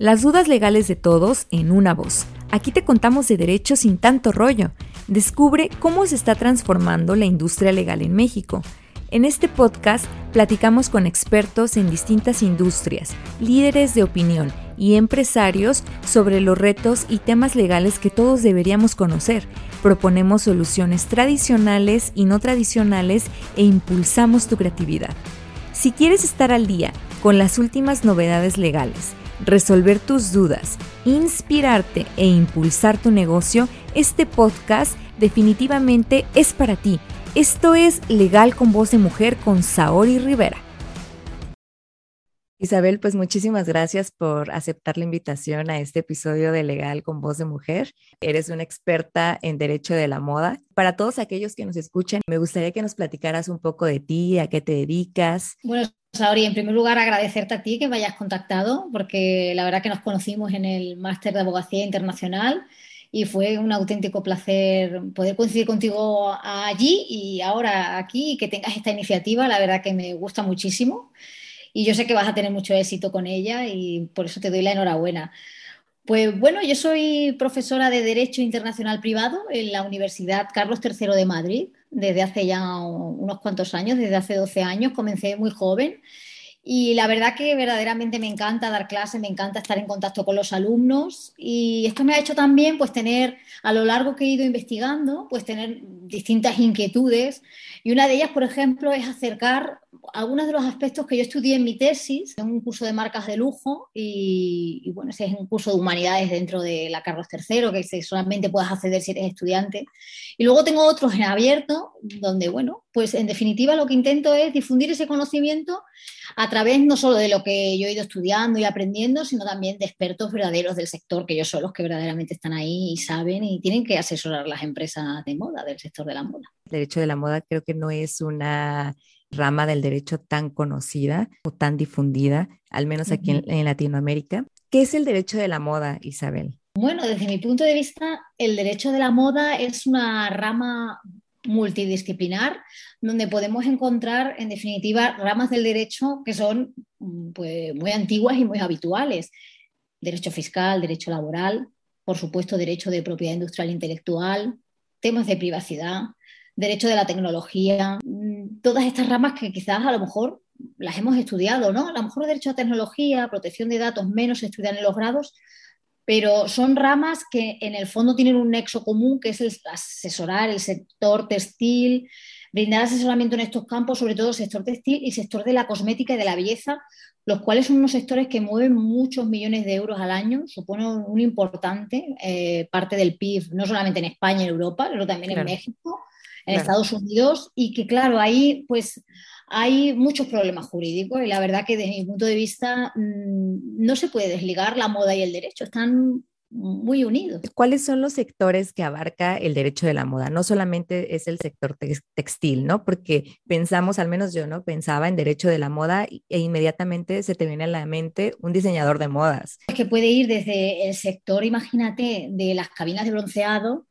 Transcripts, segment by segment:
Las dudas legales de todos en una voz. Aquí te contamos de derechos sin tanto rollo. Descubre cómo se está transformando la industria legal en México. En este podcast platicamos con expertos en distintas industrias, líderes de opinión y empresarios sobre los retos y temas legales que todos deberíamos conocer. Proponemos soluciones tradicionales y no tradicionales e impulsamos tu creatividad. Si quieres estar al día con las últimas novedades legales, resolver tus dudas, inspirarte e impulsar tu negocio, este podcast definitivamente es para ti. Esto es Legal con Voz de Mujer con Saori Rivera. Isabel, pues muchísimas gracias por aceptar la invitación a este episodio de Legal con Voz de Mujer. Eres una experta en derecho de la moda. Para todos aquellos que nos escuchan, me gustaría que nos platicaras un poco de ti, a qué te dedicas. Bueno, En primer lugar agradecerte a ti que me hayas contactado, porque la verdad que nos conocimos en el máster de abogacía internacional y fue un auténtico placer poder coincidir contigo allí y ahora aquí y que tengas esta iniciativa, la verdad que me gusta muchísimo y yo sé que vas a tener mucho éxito con ella y por eso te doy la enhorabuena. Pues bueno, yo soy profesora de Derecho Internacional Privado en la Universidad Carlos III de Madrid desde hace ya unos cuantos años, desde hace 12 años, comencé muy joven y la verdad que verdaderamente me encanta dar clases, me encanta estar en contacto con los alumnos. Y esto me ha hecho también pues tener, a lo largo que he ido investigando, pues tener distintas inquietudes. Y una de ellas, por ejemplo, es acercar algunos de los aspectos que yo estudié en mi tesis, en un curso de marcas de lujo y, bueno, ese es un curso de humanidades dentro de la Carlos III, que solamente puedes acceder si eres estudiante. Y luego tengo otros en abierto, donde, bueno, pues en definitiva lo que intento es difundir ese conocimiento a través no solo de lo que yo he ido estudiando y aprendiendo, sino también de expertos verdaderos del sector, que ellos son los que verdaderamente están ahí y saben y tienen que asesorar las empresas de moda, del sector de la moda. El derecho de la moda creo que no es una rama del derecho tan conocida o tan difundida, al menos aquí en, Latinoamérica. ¿Qué es el derecho de la moda, Isabel? Bueno, desde mi punto de vista, el derecho de la moda es una rama multidisciplinar donde podemos encontrar, en definitiva, ramas del derecho que son mm, pues, muy antiguas y muy habituales. Derecho fiscal, derecho laboral, por supuesto, derecho de propiedad industrial intelectual, temas de privacidad, derecho de la tecnología, mm, todas estas ramas que quizás a lo mejor las hemos estudiado, ¿no? A lo mejor derecho a tecnología, protección de datos menos se estudian en los grados, pero son ramas que en el fondo tienen un nexo común, que es el asesorar el sector textil, brindar asesoramiento en estos campos, sobre todo el sector textil y sector de la cosmética y de la belleza, los cuales son unos sectores que mueven muchos millones de euros al año, suponen un importante eh, parte del PIB, no solamente en España y en Europa, pero también en México en Estados Unidos y que claro, ahí pues hay muchos problemas jurídicos y la verdad que desde mi punto de vista mm, no se puede desligar la moda y el derecho, están muy unidos. ¿Cuáles son los sectores que abarca el derecho de la moda? No solamente es el sector textil, ¿no? Porque pensamos, al menos yo, ¿no? Pensaba en derecho de la moda e inmediatamente se te viene a la mente un diseñador de modas. Es que puede ir desde el sector, imagínate, de las cabinas de bronceado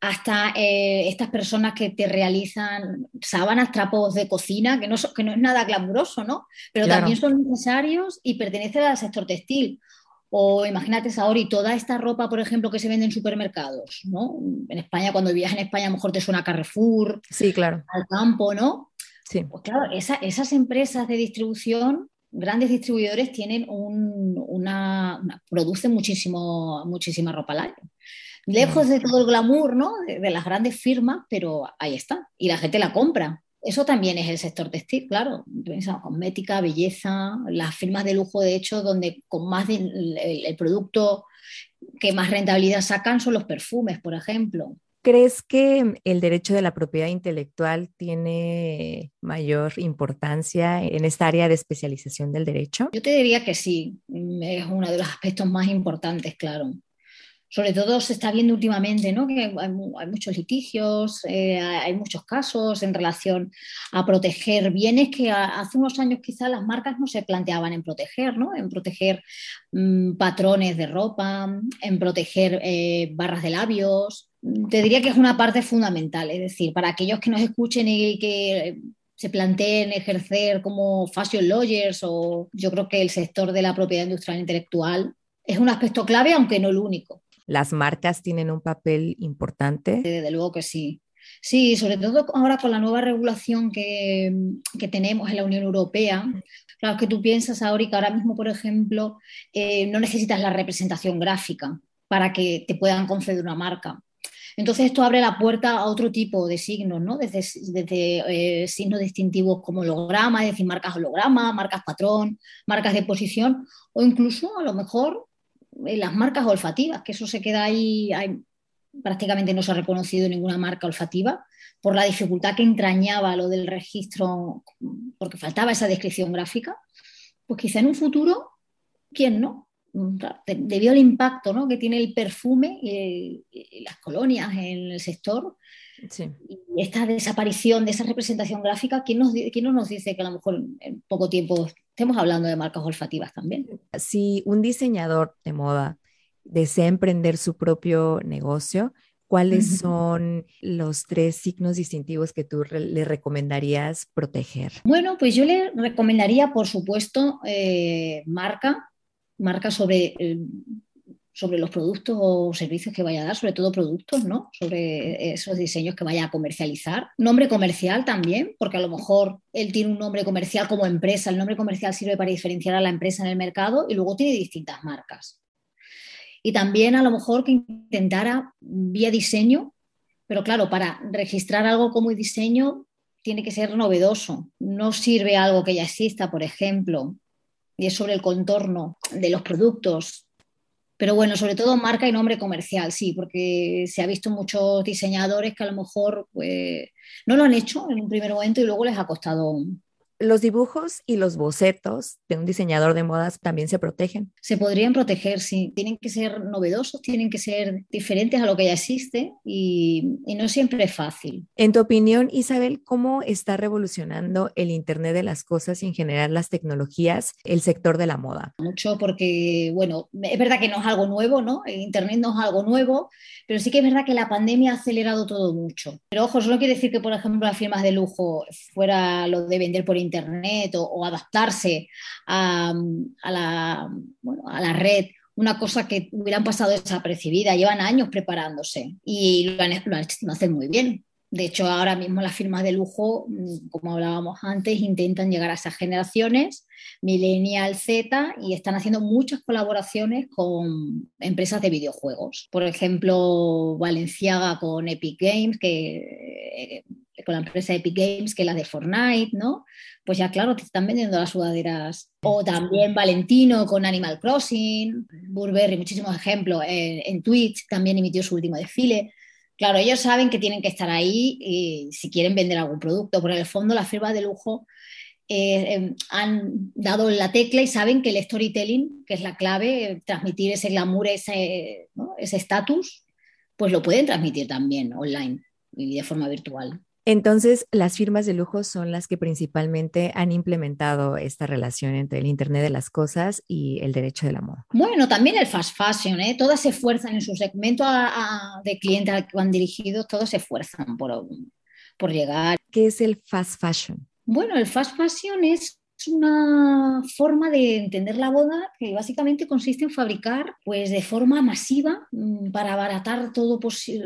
hasta eh, estas personas que te realizan sábanas, trapos de cocina, que no, que no es nada glamuroso, ¿no? Pero también son necesarios y pertenecen al sector textil. O imagínate, Saori, toda esta ropa, por ejemplo, que se vende en supermercados, ¿no? En España, cuando viajas en España, a lo mejor te suena Carrefour, sí, claro. al campo, ¿no? Sí. Pues claro, esas empresas de distribución, grandes distribuidores, tienen una, producen muchísimo, muchísima ropa al año lejos de todo el glamour, ¿no? De, las grandes firmas, pero ahí está. Y la gente la compra. Eso también es el sector textil, claro. Cosmética, belleza, las firmas de lujo, de hecho, donde con más el, producto que más rentabilidad sacan son los perfumes, por ejemplo. ¿Crees que el derecho de la propiedad intelectual tiene mayor importancia en esta área de especialización del derecho? Yo te diría que sí, es uno de los aspectos más importantes, claro sobre todo se está viendo últimamente ¿no? que hay, muchos litigios, eh, hay muchos casos en relación a proteger bienes que hace unos años quizás las marcas no se planteaban en proteger, ¿no? en proteger mm, patrones de ropa, en proteger eh, barras de labios. Te diría que es una parte fundamental, es decir, para aquellos que nos escuchen y que se planteen ejercer como fashion lawyers o yo creo que el sector de la propiedad industrial intelectual es un aspecto clave, aunque no el único. ¿Las marcas tienen un papel importante? Desde luego que sí. Sí, sobre todo ahora con la nueva regulación que, que tenemos en la Unión Europea. Claro que tú piensas ahora que ahora mismo, por ejemplo, eh, no necesitas la representación gráfica para que te puedan conceder una marca. Entonces esto abre la puerta a otro tipo de signos, ¿no? Desde, desde eh, signos distintivos como holograma, es decir, marcas holograma, marcas patrón, marcas de posición, o incluso a lo mejor las marcas olfativas, que eso se queda ahí, prácticamente no se ha reconocido ninguna marca olfativa por la dificultad que entrañaba lo del registro, porque faltaba esa descripción gráfica, pues quizá en un futuro, ¿quién no? Debido al impacto ¿no? que tiene el perfume y, las colonias en el sector, y esta desaparición de esa representación gráfica, ¿quién, nos, ¿quién no nos dice que a lo mejor en poco tiempo estemos hablando de marcas olfativas también? Si un diseñador de moda desea emprender su propio negocio, ¿cuáles son los tres signos distintivos que tú le recomendarías proteger? Bueno, pues yo le recomendaría, por supuesto, eh, marca, marca sobre, eh, sobre los productos o servicios que vaya a dar, sobre todo productos, ¿no? Sobre esos diseños que vaya a comercializar. Nombre comercial también, porque a lo mejor él tiene un nombre comercial como empresa, el nombre comercial sirve para diferenciar a la empresa en el mercado y luego tiene distintas marcas. Y también a lo mejor que intentara vía diseño, pero claro, para registrar algo como diseño tiene que ser novedoso. No sirve algo que ya exista, por ejemplo, y es sobre el contorno de los productos. Pero bueno, sobre todo marca y nombre comercial, sí, porque se ha visto muchos diseñadores que a lo mejor pues, no lo han hecho en un primer momento y luego les ha costado los dibujos y los bocetos de un diseñador de modas también se protegen. Se podrían proteger, sí. Tienen que ser novedosos, tienen que ser diferentes a lo que ya existe y, no siempre es fácil. En tu opinión, Isabel, ¿cómo está revolucionando el Internet de las cosas y en general las tecnologías el sector de la moda? Mucho porque, bueno, es verdad que no es algo nuevo, ¿no? El Internet no es algo nuevo, pero sí que es verdad que la pandemia ha acelerado todo mucho. Pero ojo, eso no quiere decir que, por ejemplo, las firmas de lujo fuera lo de vender por Internet Internet o, adaptarse a, la, a la red una cosa que hubieran pasado desapercibida, llevan años preparándose y lo, han, lo, hacen muy bien. De hecho, ahora mismo las firmas de lujo, mm, como hablábamos antes, intentan llegar a esas generaciones, Millennial Z, y están haciendo muchas colaboraciones con empresas de videojuegos. Por ejemplo, Valenciaga con Epic Games, que con la empresa Epic Games, que es la de Fortnite, ¿no? Pues ya claro, te están vendiendo las sudaderas. O también Valentino con Animal Crossing, Burberry, muchísimos ejemplos. En, Twitch también emitió su último desfile. Claro, ellos saben que tienen que estar ahí y si quieren vender algún producto, pero en el fondo las firmas de lujo eh, em, han dado la tecla y saben que el storytelling, que es la clave, transmitir ese glamour, ese estatus, pues lo pueden transmitir también online y de forma virtual. Entonces, las firmas de lujo son las que principalmente han implementado esta relación entre el Internet de las Cosas y el derecho de la moda. Bueno, también el fast fashion, ¿eh? todas se esfuerzan en su segmento de clientes al que van dirigidos, todos se esfuerzan por, por llegar. ¿Qué es el fast fashion? Bueno, el fast fashion es es una forma de entender la boda que básicamente consiste en fabricar pues, de forma masiva mm, para abaratar todo,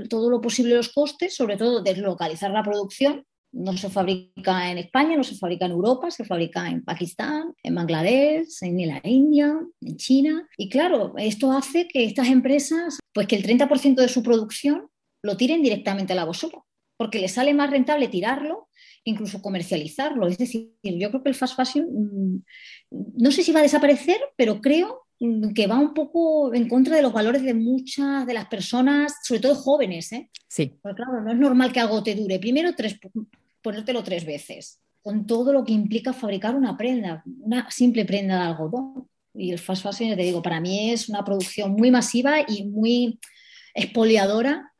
todo lo posible los costes, sobre todo deslocalizar la producción. No se fabrica en España, no se fabrica en Europa, se fabrica en Pakistán, en Bangladesh, en la India, en China. Y claro, esto hace que estas empresas, pues que el 30% de su producción lo tiren directamente a la basura, porque les sale más rentable tirarlo incluso comercializarlo. Es decir, yo creo que el fast fashion, mm, no sé si va a desaparecer, pero creo mm, que va un poco en contra de los valores de muchas de las personas, sobre todo jóvenes. ¿eh? Sí. Porque claro, no es normal que algo te dure. Primero, tres, ponértelo tres veces, con todo lo que implica fabricar una prenda, una simple prenda de algodón. Y el fast fashion, te digo, para mí es una producción muy masiva y muy expoliadora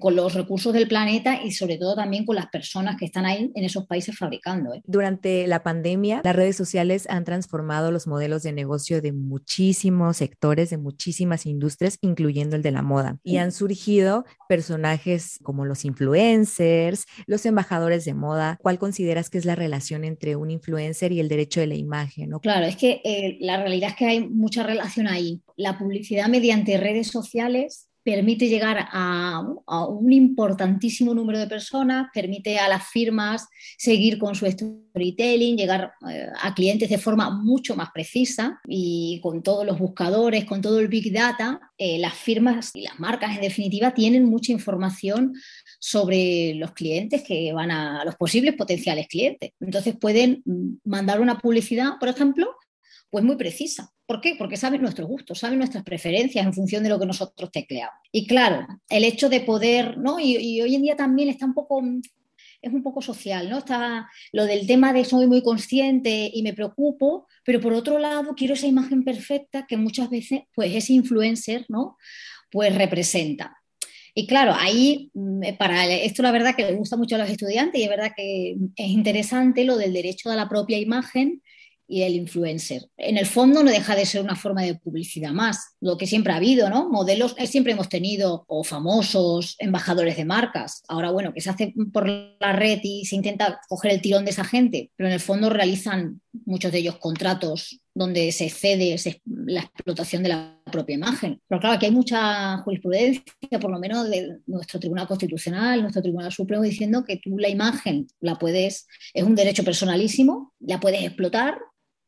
con los recursos del planeta y sobre todo también con las personas que están ahí en esos países fabricando. ¿eh? Durante la pandemia, las redes sociales han transformado los modelos de negocio de muchísimos sectores, de muchísimas industrias, incluyendo el de la moda. Y han surgido personajes como los influencers, los embajadores de moda. ¿Cuál consideras que es la relación entre un influencer y el derecho de la imagen? Claro, es que eh, la realidad es que hay mucha relación ahí. La publicidad mediante redes sociales permite llegar a, un importantísimo número de personas, permite a las firmas seguir con su storytelling, llegar eh, a clientes de forma mucho más precisa y con todos los buscadores, con todo el big data, eh, las firmas y las marcas en definitiva tienen mucha información sobre los clientes que van a los posibles potenciales clientes. Entonces pueden mandar una publicidad, por ejemplo, pues muy precisa. ¿Por qué? Porque saben nuestros gustos, saben nuestras preferencias en función de lo que nosotros tecleamos. Y claro, el hecho de poder, ¿no? Y, hoy en día también está un poco, es un poco social, ¿no? Está lo del tema de soy muy consciente y me preocupo, pero por otro lado quiero esa imagen perfecta que muchas veces, pues ese influencer, ¿no? Pues representa. Y claro, ahí, mm, para esto la verdad que le gusta mucho a los estudiantes y es verdad que es interesante lo del derecho a la propia imagen y el influencer. En el fondo no deja de ser una forma de publicidad más, lo que siempre ha habido, ¿no? Modelos, eh, siempre hemos tenido o famosos embajadores de marcas. Ahora, bueno, que se hace por la red y se intenta coger el tirón de esa gente, pero en el fondo realizan muchos de ellos contratos donde se cede la explotación de la propia imagen. Pero claro, aquí hay mucha jurisprudencia, por lo menos de nuestro Tribunal Constitucional, nuestro Tribunal Supremo, diciendo que tú la imagen la puedes, es un derecho personalísimo, la puedes explotar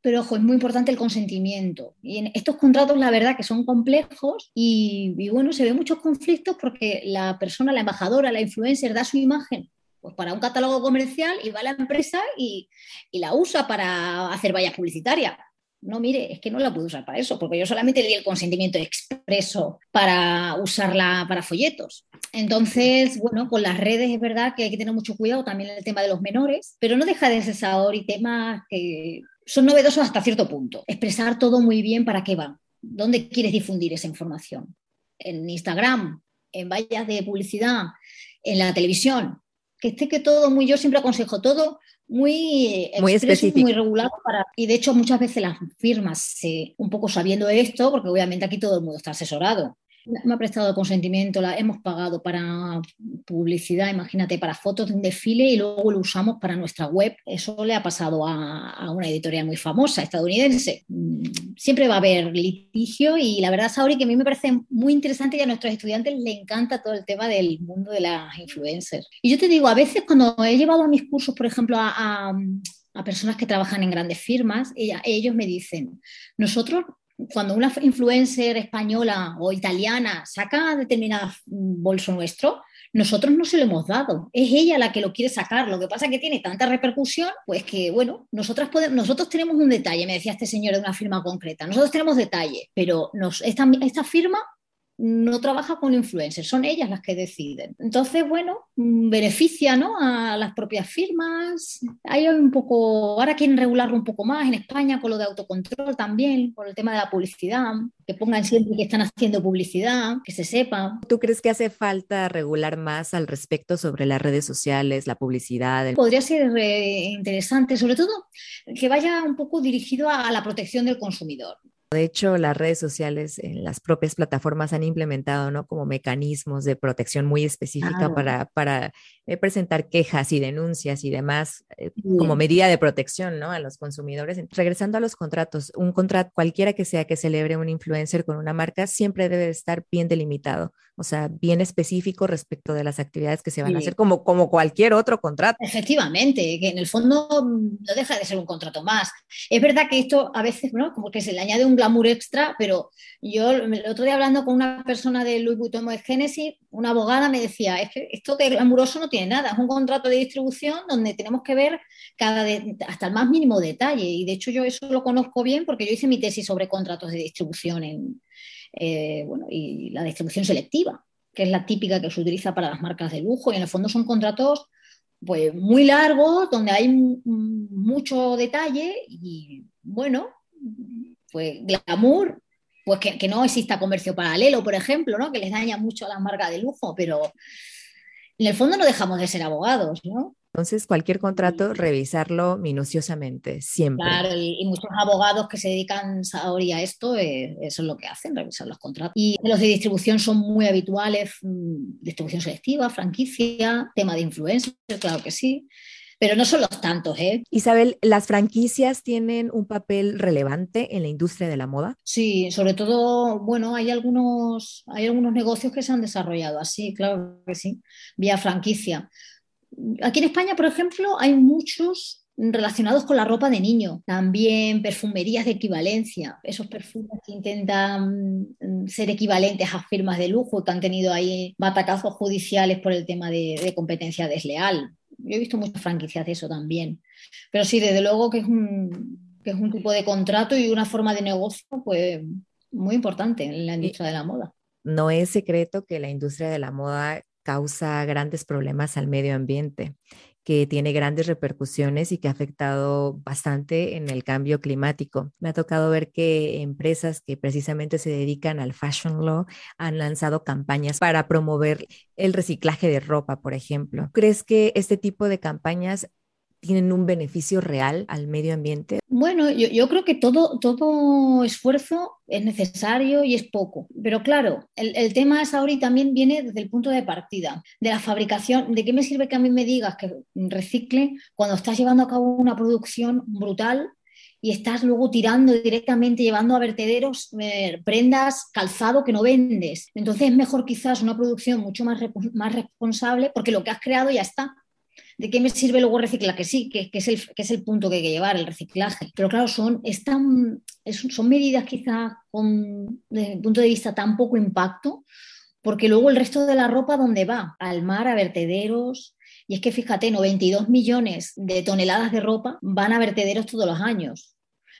pero ojo, es muy importante el consentimiento. Y en estos contratos, la verdad, que son complejos y, bueno, se ven muchos conflictos porque la persona, la embajadora, la influencer, da su imagen pues para un catálogo comercial y va a la empresa y, y la usa para hacer vallas publicitarias. No, mire, es que no la puedo usar para eso, porque yo solamente le di el consentimiento expreso para usarla para folletos. Entonces, bueno, con las redes es verdad que hay que tener mucho cuidado también el tema de los menores, pero no deja de ser y temas que son novedosos hasta cierto punto. Expresar todo muy bien para qué va. ¿Dónde quieres difundir esa información? En Instagram, en vallas de publicidad, en la televisión. Que esté que todo muy, yo siempre aconsejo todo muy, muy específico, muy regulado para, y de hecho muchas veces las firmas, un poco sabiendo esto, porque obviamente aquí todo el mundo está asesorado, me ha prestado consentimiento, la hemos pagado para publicidad, imagínate, para fotos de un desfile y luego lo usamos para nuestra web. Eso le ha pasado a, una editorial muy famosa, estadounidense. Mm, siempre va a haber litigio y la verdad, Sauri, que a mí me parece muy interesante y a nuestros estudiantes les encanta todo el tema del mundo de las influencers. Y yo te digo, a veces cuando he llevado a mis cursos, por ejemplo, a, a personas que trabajan en grandes firmas, ellos me dicen, nosotros cuando una influencer española o italiana saca determinado bolso nuestro, nosotros no se lo hemos dado. Es ella la que lo quiere sacar. Lo que pasa es que tiene tanta repercusión, pues que, bueno, nosotras podemos, nosotros tenemos un detalle, me decía este señor de una firma concreta. Nosotros tenemos detalle, pero nos, esta, esta firma no trabaja con influencers, son ellas las que deciden. Entonces, bueno, mm, beneficia ¿no? a las propias firmas. Hay un poco, ahora quieren regularlo un poco más en España con lo de autocontrol también, con el tema de la publicidad, que pongan siempre que están haciendo publicidad, que se sepa. ¿Tú crees que hace falta regular más al respecto sobre las redes sociales, la publicidad? Podría ser eh, interesante, sobre todo que vaya un poco dirigido a la protección del consumidor. De hecho, las redes sociales en las propias plataformas han implementado ¿no? como mecanismos de protección muy específica para, para eh, presentar quejas y denuncias y demás eh, como medida de protección ¿no? a los consumidores. Regresando a los contratos, un contrato cualquiera que sea que celebre un influencer con una marca siempre debe estar bien delimitado, o sea, bien específico respecto de las actividades que se van a hacer, como, como cualquier otro contrato. Efectivamente, que en el fondo mm, no deja de ser un contrato más. Es verdad que esto a veces, ¿no? como que se le añade un glamour extra, pero yo el otro día hablando con una persona de Louis Vuitton de Genesis, una abogada me decía, es que esto de glamuroso no tiene nada, es un contrato de distribución donde tenemos que ver cada hasta el más mínimo detalle. Y de hecho yo eso lo conozco bien porque yo hice mi tesis sobre contratos de distribución en, eh, bueno, y la distribución selectiva, que es la típica que se utiliza para las marcas de lujo y en el fondo son contratos pues muy largos, donde hay mucho detalle y bueno, pues glamour pues que, no exista comercio paralelo, por ejemplo, ¿no? que les daña mucho a las marcas de lujo, pero en el fondo no dejamos de ser abogados, ¿no? Entonces, cualquier contrato, revisarlo minuciosamente, siempre. Claro, y, muchos abogados que se dedican ahora a esto, eh, eso es lo que hacen, revisar los contratos. Y los de distribución son muy habituales, mm, distribución selectiva, franquicia, tema de influencia, claro que sí pero no son los tantos, ¿eh? Isabel, ¿las franquicias tienen un papel relevante en la industria de la moda? Sí, sobre todo, bueno, hay algunos, hay algunos negocios que se han desarrollado así, claro que sí, vía franquicia. Aquí en España, por ejemplo, hay muchos relacionados con la ropa de niño, también perfumerías de equivalencia, esos perfumes que intentan mm, ser equivalentes a firmas de lujo que han tenido ahí batacazos judiciales por el tema de competencia desleal yo he visto muchas franquicias de eso también. Pero sí, desde luego que es un, que es un tipo de contrato y una forma de negocio pues, muy importante en la industria de la moda. No es secreto que la industria de la moda causa grandes problemas al medio ambiente que tiene grandes repercusiones y que ha afectado bastante en el cambio climático. Me ha tocado ver que empresas que precisamente se dedican al fashion law han lanzado campañas para promover el reciclaje de ropa, por ejemplo. ¿Crees que este tipo de campañas tienen un beneficio real al medio ambiente? Bueno, yo, creo que todo, esfuerzo es necesario y es poco. Pero claro, el, tema es ahora y también viene desde el punto de partida, de la fabricación. ¿De qué me sirve que a mí me digas que recicle cuando estás llevando a cabo una producción brutal y estás luego tirando directamente, llevando a vertederos eh, prendas, calzado que no vendes. Entonces es mejor quizás una producción mucho más responsable porque lo que has creado ya está. ¿De qué me sirve luego reciclar? Que sí, que, es el, que, es el, punto que hay que llevar, el reciclaje. Pero claro, son, están, son medidas quizás con, desde el punto de vista tan poco impacto, porque luego el resto de la ropa, ¿dónde va? Al mar, a vertederos. Y es que fíjate, 92 millones de toneladas de ropa van a vertederos todos los años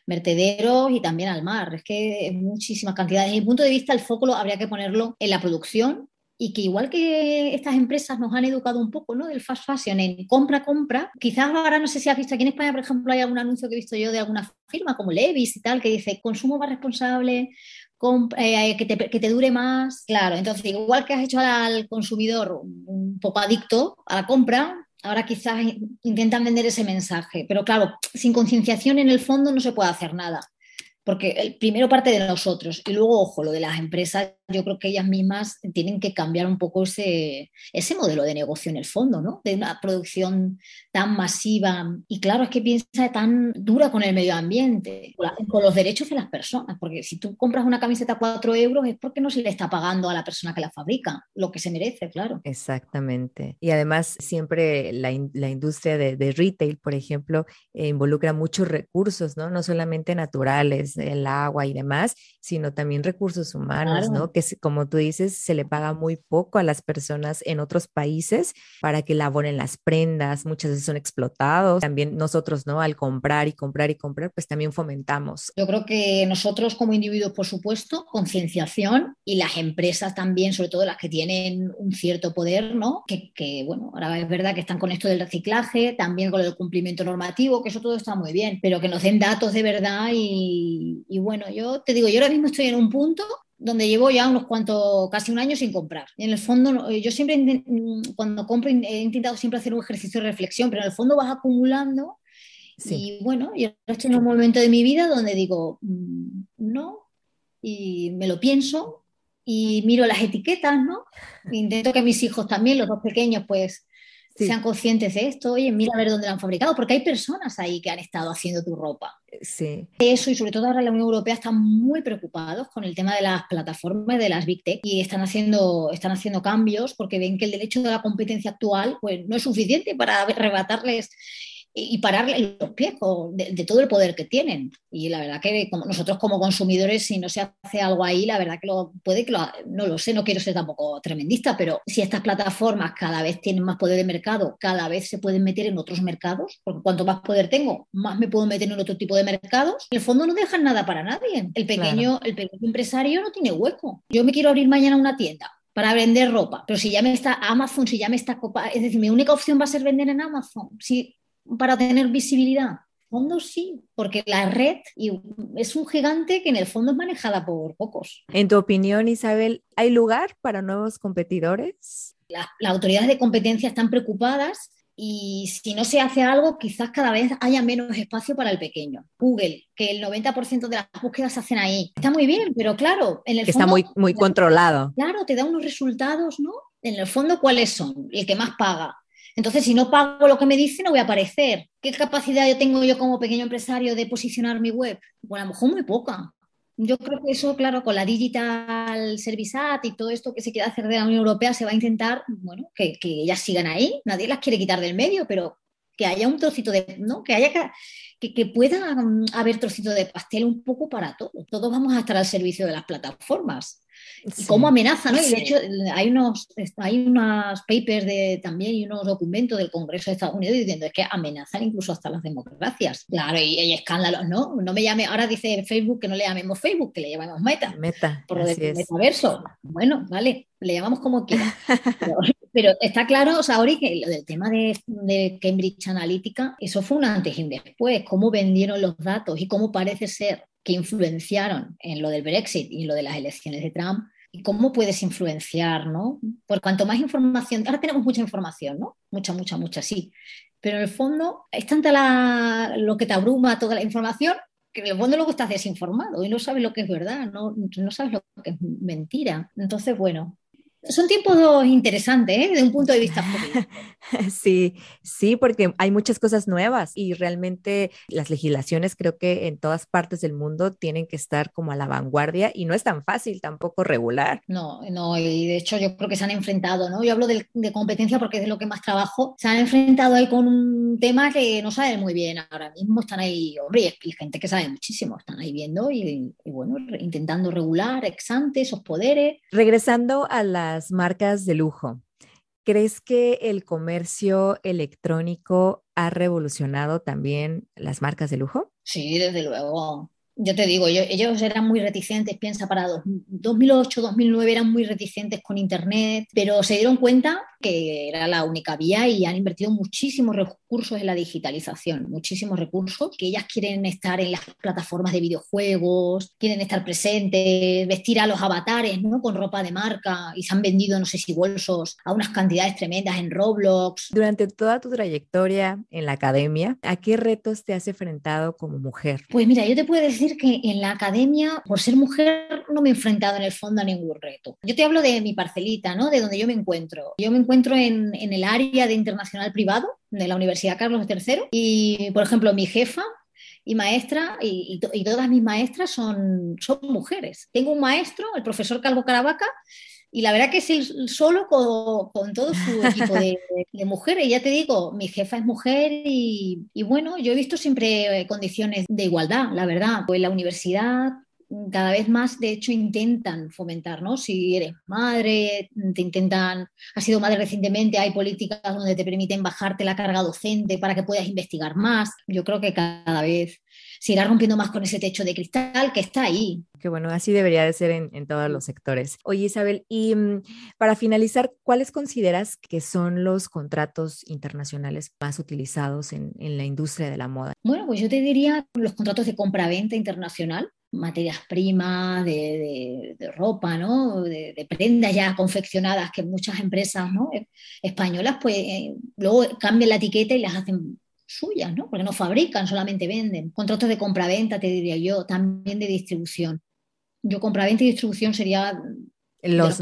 vertederos y también al mar. Es que es muchísimas cantidades. Desde mi punto de vista, el foco habría que ponerlo en la producción y que igual que estas empresas nos han educado un poco, ¿no? Del fast fashion en compra, compra, quizás ahora no sé si has visto aquí en España, por ejemplo, hay algún anuncio que he visto yo de alguna firma como Levis y tal, que dice consumo más responsable, eh, que, te, que, te, dure más. Claro, entonces igual que has hecho al consumidor un poco adicto a la compra, ahora quizás intentan vender ese mensaje, pero claro, sin concienciación en el fondo no se puede hacer nada porque el primero parte de nosotros y luego, ojo, lo de las empresas, yo creo que ellas mismas tienen que cambiar un poco ese, ese modelo de negocio en el fondo, ¿no? De una producción tan masiva y claro, es que piensa tan dura con el medio ambiente, con los derechos de las personas, porque si tú compras una camiseta a 4 euros es porque no se le está pagando a la persona que la fabrica lo que se merece, claro. Exactamente. Y además siempre la, la industria de, de, retail, por ejemplo, eh, involucra muchos recursos, ¿no? No solamente naturales, el agua y demás, sino también recursos humanos, ¿no? Que como tú dices, se le paga muy poco a las personas en otros países para que laboren las prendas, muchas veces son explotados. También nosotros, ¿no? Al comprar y comprar y comprar, pues también fomentamos. Yo creo que nosotros como individuos, por supuesto, concienciación y las empresas también, sobre todo las que tienen un cierto poder, ¿no? Que, que, bueno, ahora es verdad que están con esto del reciclaje, también con el cumplimiento normativo, que eso todo está muy bien, pero que nos den datos de verdad y y, bueno, yo te digo, yo ahora mismo estoy en un punto donde llevo ya unos cuantos, casi un año sin comprar. Y en el fondo, yo siempre, mm, cuando compro, he intentado siempre hacer un ejercicio de reflexión, pero en el fondo vas acumulando. Y bueno, yo estoy en un momento de mi vida donde digo, mm, no, y me lo pienso y miro las etiquetas, ¿no? Intento que mis hijos también, los dos pequeños, pues sean conscientes de esto, oye, mira a ver dónde lo han fabricado, porque hay personas ahí que han estado haciendo tu ropa. Sí. Eso, y sobre todo ahora la Unión Europea están muy preocupados con el tema de las plataformas, de las Big Tech, y están haciendo, están haciendo cambios porque ven que el derecho de la competencia actual pues, no es suficiente para arrebatarles y pararle los pies de, todo el poder que tienen. Y la verdad que como nosotros como consumidores, si no se hace algo ahí, la verdad que lo, puede que lo, no lo sé, no quiero ser tampoco tremendista, pero si estas plataformas cada vez tienen más poder de mercado, cada vez se pueden meter en otros mercados, porque cuanto más poder tengo, más me puedo meter en otro tipo de mercados. En el fondo no dejan nada para nadie. El pequeño, el pequeño empresario no tiene hueco. Yo me quiero abrir mañana una tienda para vender ropa. Pero si ya me está Amazon, si ya me está copa, es decir, mi única opción va a ser vender en Amazon. Si para tener visibilidad. fondo sí, porque la red es un gigante que en el fondo es manejada por pocos. En tu opinión, Isabel, ¿hay lugar para nuevos competidores? las autoridades de competencia están preocupadas y si no se hace algo, quizás cada vez haya menos espacio para el pequeño. Google, que el 90% de las búsquedas se hacen ahí. Está muy bien, pero claro, en el Está muy, muy controlado. Claro, te da unos resultados, ¿no? En el fondo, ¿cuáles son? El que más paga. Entonces, si no pago lo que me dice, no voy a aparecer. ¿Qué capacidad yo tengo yo como pequeño empresario de posicionar mi web? Bueno, a lo mejor muy poca. Yo creo que eso, claro, con la Digital Service Act y todo esto que se quiere hacer de la Unión Europea, se va a intentar, bueno, que, que ellas sigan ahí. Nadie las quiere quitar del medio, pero que haya un trocito de, ¿no? Que haya que, que, pueda mm, haber trocito de pastel un poco para todos. Todos vamos a estar al servicio de las plataformas y cómo amenaza, ¿no? Y de hecho hay unos, hay unos papers de, también y unos documentos del Congreso de Estados Unidos diciendo es que amenazan incluso hasta las democracias. Claro, y hay escándalos, ¿no? No me llame, ahora dice Facebook que no le llamemos Facebook, que le llamemos Meta. Meta. Por lo de metaverso. Bueno, vale, le llamamos como quiera. Pero, está claro, o sea, ahora que lo del tema de, de, Cambridge Analytica, eso fue un antes y un después, cómo vendieron los datos y cómo parece ser que influenciaron en lo del Brexit y lo de las elecciones de Trump, y cómo puedes influenciar, ¿no? Por cuanto más información, ahora tenemos mucha información, ¿no? Mucha, mucha, mucha, sí. Pero en el fondo es tanta la, lo que te abruma toda la información que en el fondo luego estás desinformado y no sabes lo que es verdad, no, no sabes lo que es mentira. Entonces, bueno, son tiempos interesantes, ¿eh? desde un punto de vista Sí, sí, porque hay muchas cosas nuevas y realmente las legislaciones creo que en todas partes del mundo tienen que estar como a la vanguardia y no es tan fácil tampoco regular. No, no, y de hecho yo creo que se han enfrentado, ¿no? Yo hablo de, competencia porque es de lo que más trabajo, se han enfrentado ahí con un tema que no saben muy bien ahora mismo, están ahí, hombre, y gente que sabe muchísimo, están ahí viendo y, y bueno, intentando regular ex ante esos poderes. Regresando a la marcas de lujo. ¿Crees que el comercio electrónico ha revolucionado también las marcas de lujo? Sí, desde luego yo te digo, ellos eran muy reticentes, piensa, para 2008, 2009 eran muy reticentes con Internet, pero se dieron cuenta que era la única vía y han invertido muchísimos recursos en la digitalización, muchísimos recursos, que ellas quieren estar en las plataformas de videojuegos, quieren estar presentes, vestir a los avatares ¿no? con ropa de marca y se han vendido, no sé si bolsos, a unas cantidades tremendas en Roblox. Durante toda tu trayectoria en la academia, ¿a qué retos te has enfrentado como mujer? Pues mira, yo te puedo decir que en la academia, por ser mujer, no me he enfrentado en el fondo a ningún reto. Yo te hablo de mi parcelita, ¿no? De donde yo me encuentro. Yo me encuentro en, en el área de internacional privado de la Universidad Carlos III y, por ejemplo, mi jefa y maestra, y, y, todas mis maestras son, son mujeres. Tengo un maestro, el profesor Calvo Caravaca, y la verdad que es él solo con, con, todo su equipo de, de, mujeres. Ya te digo, mi jefa es mujer y, y, bueno, yo he visto siempre condiciones de igualdad, la verdad. Pues la universidad cada vez más, de hecho, intentan fomentar, ¿no? Si eres madre, te intentan, has sido madre recientemente, hay políticas donde te permiten bajarte la carga docente para que puedas investigar más. Yo creo que cada vez se irá rompiendo más con ese techo de cristal que está ahí. Que bueno, así debería de ser en, todos los sectores. Oye, Isabel, y mm, para finalizar, ¿cuáles consideras que son los contratos internacionales más utilizados en, en la industria de la moda? Bueno, pues yo te diría los contratos de compra-venta internacional, materias primas, de, de, ropa, ¿no? De, de, prendas ya confeccionadas que muchas empresas ¿no? españolas pues eh, luego cambian la etiqueta y las hacen suyas, ¿no? Porque no fabrican, solamente venden. Contratos de compra-venta, te diría yo, también de distribución. Yo compra-venta y distribución sería los,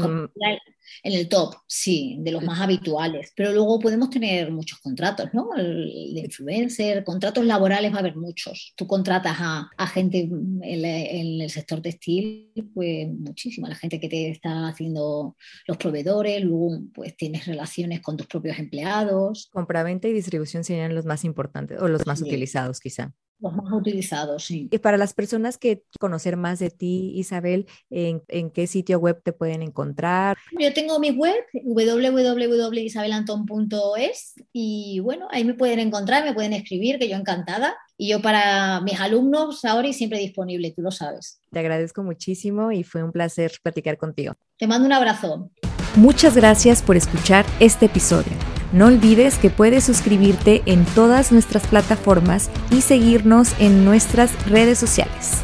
en el top, sí, de los más habituales. Pero luego podemos tener muchos contratos, ¿no? El de influencer, contratos laborales va a haber muchos. Tú contratas a, a gente en, en, el sector textil, pues muchísima. La gente que te está haciendo los proveedores, luego pues tienes relaciones con tus propios empleados. Compraventa y distribución serían los más importantes o los más sí. utilizados quizá. Los más utilizados, sí. Y para las personas que conocer más de ti, Isabel, ¿en, en qué sitio web te pueden encontrar? Yo tengo mi web, www.isabelanton.es, y bueno, ahí me pueden encontrar, me pueden escribir, que yo encantada. Y yo para mis alumnos ahora y siempre disponible, tú lo sabes. Te agradezco muchísimo y fue un placer platicar contigo. Te mando un abrazo. Muchas gracias por escuchar este episodio. No olvides que puedes suscribirte en todas nuestras plataformas y seguirnos en nuestras redes sociales.